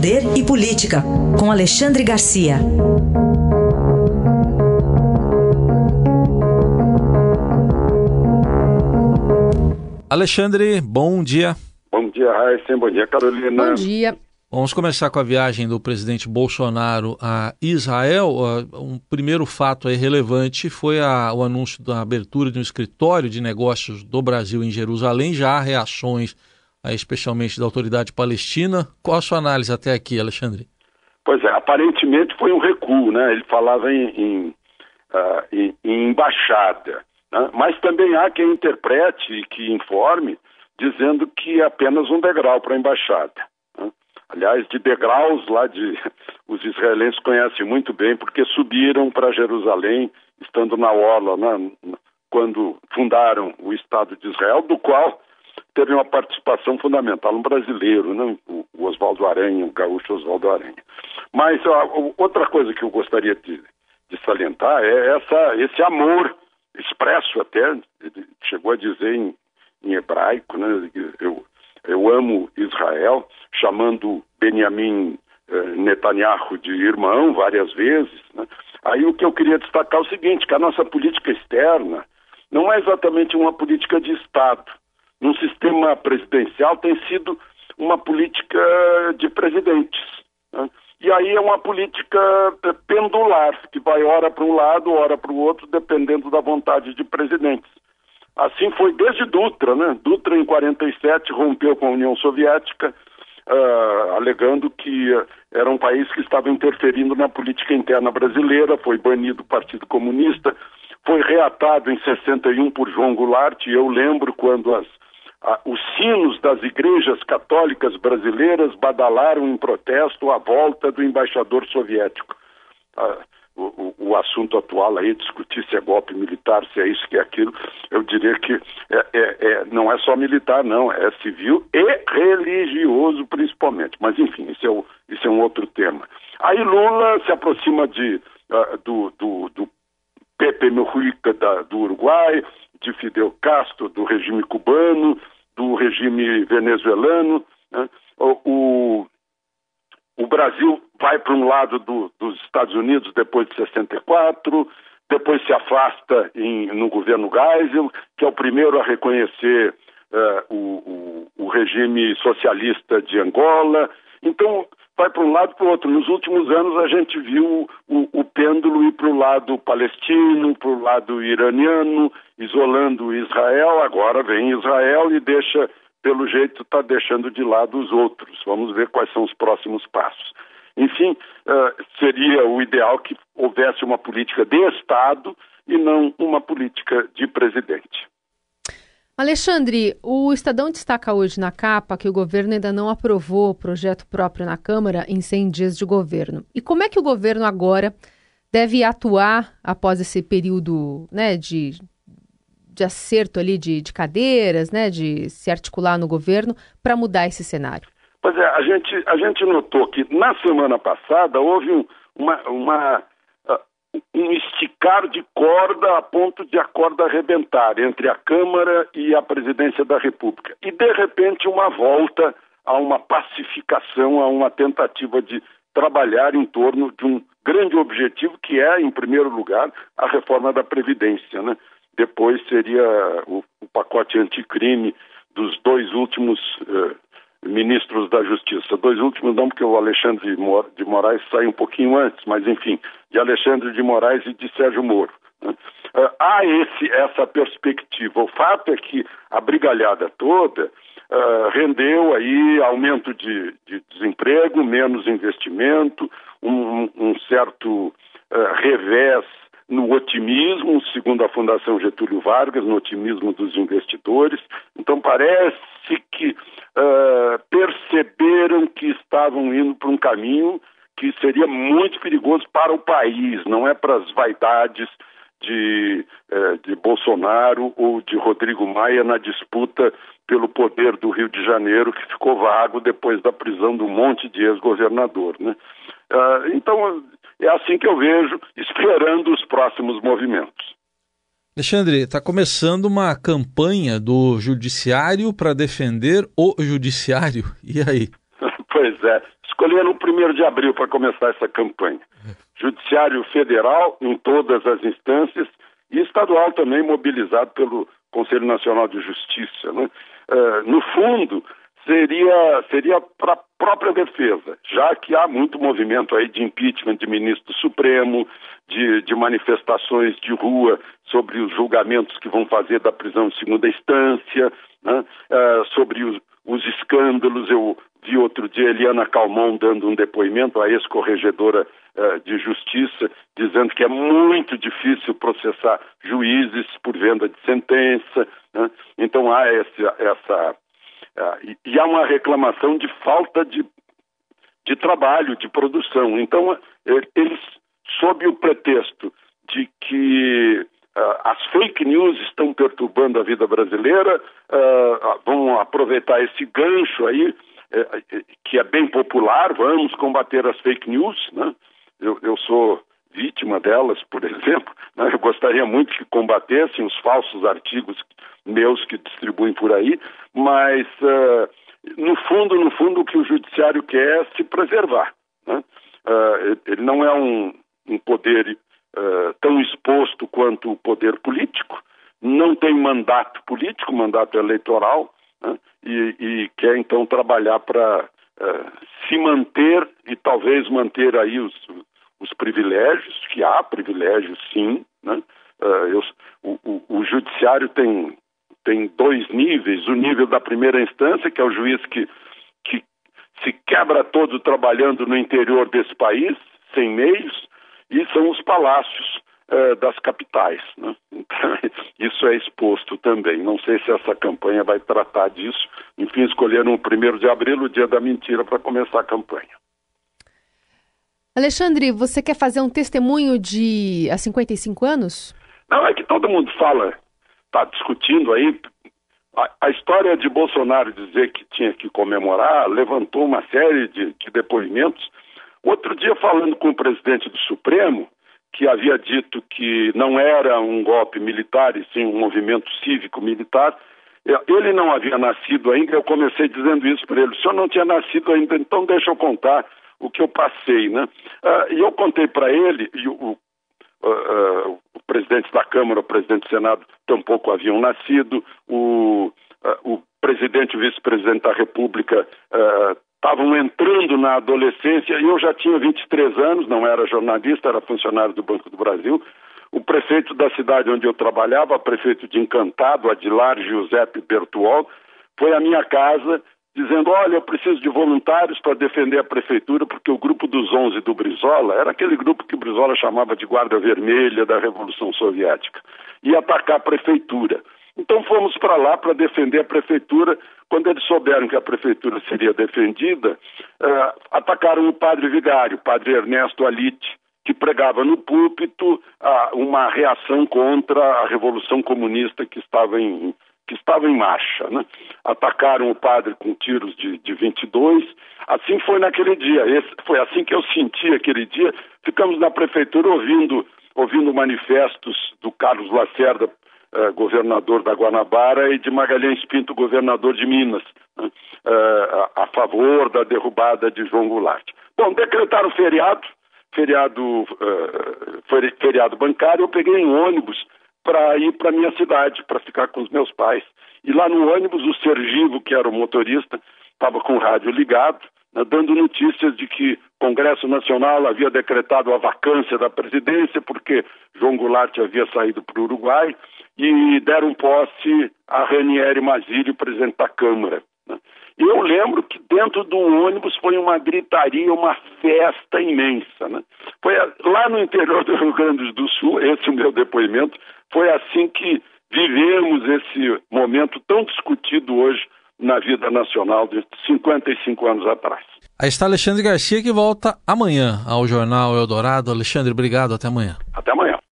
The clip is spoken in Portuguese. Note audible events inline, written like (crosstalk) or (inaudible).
Poder e Política, com Alexandre Garcia. Alexandre, bom dia. Bom dia, Raíssa. Bom dia, Carolina. Bom dia. Vamos começar com a viagem do presidente Bolsonaro a Israel. Um primeiro fato relevante foi a, o anúncio da abertura de um escritório de negócios do Brasil em Jerusalém. Já há reações especialmente da autoridade palestina. Qual a sua análise até aqui, Alexandre? Pois é, aparentemente foi um recuo, né? Ele falava em, em, uh, em, em embaixada, né? mas também há quem interprete e que informe dizendo que é apenas um degrau para a embaixada. Né? Aliás, de degraus lá de (laughs) os israelenses conhecem muito bem porque subiram para Jerusalém estando na orla, né? quando fundaram o Estado de Israel, do qual teve uma participação fundamental, um brasileiro, né? o, Oswaldo Aranha, o gaúcho Oswaldo Aranha. Mas ó, outra coisa que eu gostaria de, de salientar é essa, esse amor expresso até, chegou a dizer em, em hebraico, né? eu, eu amo Israel, chamando Benjamin eh, Netanyahu de irmão várias vezes. Né? Aí o que eu queria destacar é o seguinte, que a nossa política externa não é exatamente uma política de Estado num sistema presidencial tem sido uma política de presidentes. Né? E aí é uma política pendular, que vai ora para um lado, ora para o outro, dependendo da vontade de presidentes. Assim foi desde Dutra, né? Dutra, em 47, rompeu com a União Soviética, uh, alegando que uh, era um país que estava interferindo na política interna brasileira, foi banido o Partido Comunista, foi reatado em 61 por João Goulart, e eu lembro quando as os sinos das igrejas católicas brasileiras badalaram em protesto à volta do embaixador soviético. Ah, o, assunto atual aí, discutir se é golpe militar, se é isso, que é aquilo, eu diria que é, é, é, não é só militar, não, é civil e religioso principalmente. Mas enfim, isso é, o, isso é um outro tema. Aí Lula se aproxima de, uh, do, do, do Pepe Mujica da, do Uruguai, de Fidel Castro, do regime cubano, do regime venezuelano. Né? O, o, Brasil vai para um lado do, dos Estados Unidos depois de 64, depois se afasta em, no governo Geisel, que é o primeiro a reconhecer uh, o, o, o regime socialista de Angola. Então, vai para um lado para o outro. Nos últimos anos a gente viu o, o pêndulo ir para o lado palestino, para o lado iraniano, isolando Israel. Agora vem Israel e deixa, pelo jeito, está deixando de lado os outros. Vamos ver quais são os próximos passos. Enfim, uh, seria o ideal que houvesse uma política de Estado e não uma política de presidente. Alexandre, o Estadão destaca hoje na capa que o governo ainda não aprovou o projeto próprio na Câmara em 100 dias de governo. E como é que o governo agora deve atuar após esse período né, de, de acerto ali de, de cadeiras, né, de se articular no governo para mudar esse cenário? Pois é, a gente, a gente notou que na semana passada houve um, uma, uma um esticar de corda a ponto de a corda arrebentar entre a Câmara e a Presidência da República. E, de repente, uma volta a uma pacificação, a uma tentativa de trabalhar em torno de um grande objetivo que é, em primeiro lugar, a reforma da Previdência. Né? Depois seria o, o pacote anticrime dos dois últimos eh, ministros da Justiça. Dois últimos não, porque o Alexandre de Moraes sai um pouquinho antes, mas enfim, de Alexandre de Moraes e de Sérgio Moro. Né? Uh, há esse, essa perspectiva. O fato é que a brigalhada toda uh, rendeu aí aumento de, de, desemprego, menos investimento, um, um certo uh, revés no otimismo, segundo a Fundação Getúlio Vargas, no otimismo dos investidores. Então parece que uh, perceberam que estavam indo para um caminho que seria muito perigoso para o país, não é para as vaidades de, uh, de Bolsonaro ou de Rodrigo Maia na disputa pelo poder do Rio de Janeiro, que ficou vago depois da prisão um monte de ex-governador. Né? Uh, então, é assim que eu vejo, esperando os próximos movimentos. Alexandre, está começando uma campanha do Judiciário para defender o Judiciário. E aí? (laughs) pois é, escolheram o primeiro de abril para começar essa campanha. Judiciário Federal em todas as instâncias e estadual também mobilizado pelo Conselho Nacional de Justiça. Né? Uh, no fundo, seria, seria para a própria defesa, já que há muito movimento aí de impeachment de ministro Supremo, de, de manifestações de rua sobre os julgamentos que vão fazer da prisão de segunda instância, né? uh, sobre os, os escândalos. Eu vi outro dia Eliana Calmon dando um depoimento, a ex-corregedora uh, de justiça, dizendo que é muito difícil processar juízes por venda de sentença. Né? Então há essa, essa e, e, há uma reclamação de falta de, de trabalho, de produção. Então, eh, eles, sob o pretexto de que uh, as fake news estão perturbando a vida brasileira, vão aproveitar esse gancho aí, uh, que é bem popular, vamos combater as fake news. Né? Eu, eu sou vítima delas, por (laughs) exemplo. Né? Eu gostaria muito que combatessem os falsos artigos meus que distribuem por aí, mas uh, no fundo, no fundo, o que o judiciário quer é se preservar. Né? Uh, ele não é um, um poder uh, tão exposto quanto o poder político, não tem mandato político, mandato eleitoral, né? e, e, quer então trabalhar para se manter e talvez manter aí os, os privilégios, que há privilégios sim, né? eu, o, o, o, judiciário tem tem dois níveis, o nível da primeira instância, que é o juiz que, que se quebra todo trabalhando no interior desse país, sem meios, e são os palácios eh, das capitais. Né? (laughs) Então, isso é exposto também. Não sei se essa campanha vai tratar disso. Enfim, escolheram o primeiro de abril, o dia da mentira, para começar a campanha. Alexandre, você quer fazer um testemunho de há 55 anos? Não, é que todo mundo fala está discutindo aí. A, a, história de Bolsonaro dizer que tinha que comemorar levantou uma série de, de depoimentos. Outro dia, falando com o presidente do Supremo, que havia dito que não era um golpe militar, e sim um movimento cívico-militar, é, ele não havia nascido ainda, eu comecei dizendo isso para ele, o senhor não tinha nascido ainda, então deixa eu contar o que eu passei, né? Uh, e eu contei para ele, e o, uh, o presidente da Câmara, o presidente do Senado tampouco haviam nascido, o, uh, o presidente e vice-presidente da República estavam entrando na adolescência e eu já tinha 23 anos, não era jornalista, era funcionário do Banco do Brasil. O prefeito da cidade onde eu trabalhava, prefeito de Encantado, Adilar Giuseppe Bertuol, foi à minha casa dizendo: Olha, eu preciso de voluntários para defender a prefeitura, porque o grupo dos 11 do Brizola era aquele grupo que o Brizola chamava de Guarda Vermelha da Revolução Soviética, ia atacar a prefeitura. Então fomos para lá para defender a prefeitura. Quando eles souberam que a prefeitura seria defendida, uh, atacaram o padre vigário, o padre Ernesto Alite, que pregava no púlpito uh, uma reação contra a revolução comunista que estava em, que estava em marcha. Né? Atacaram o padre com tiros de, de 22. Assim foi naquele dia. Esse, foi assim que eu senti aquele dia. Ficamos na prefeitura ouvindo, ouvindo manifestos do Carlos Lacerda, eh, governador da Guanabara, e de Magalhães Pinto, governador de Minas, né? eh, a, a favor da derrubada de João Goulart. Bom, decretaram feriado, feriado, uh, feriado bancário, eu peguei um ônibus para ir para minha cidade, para ficar com os meus pais. E lá no ônibus, o Sergivo, que era o motorista, estava com o rádio ligado, né, dando notícias de que o Congresso Nacional havia decretado a vacância da presidência, porque João Goulart havia saído para o Uruguai, e deram posse a Ranieri Mazzilli, presidente da Câmara. Eu lembro que dentro do ônibus foi uma gritaria, uma festa imensa. Né? Foi lá no interior do Rio Grande do Sul, esse é o meu depoimento, foi assim que vivemos esse momento tão discutido hoje na vida nacional de 55 anos atrás. Aí está Alexandre Garcia que volta amanhã ao Jornal Eldorado. Alexandre, obrigado. Até amanhã. Até amanhã.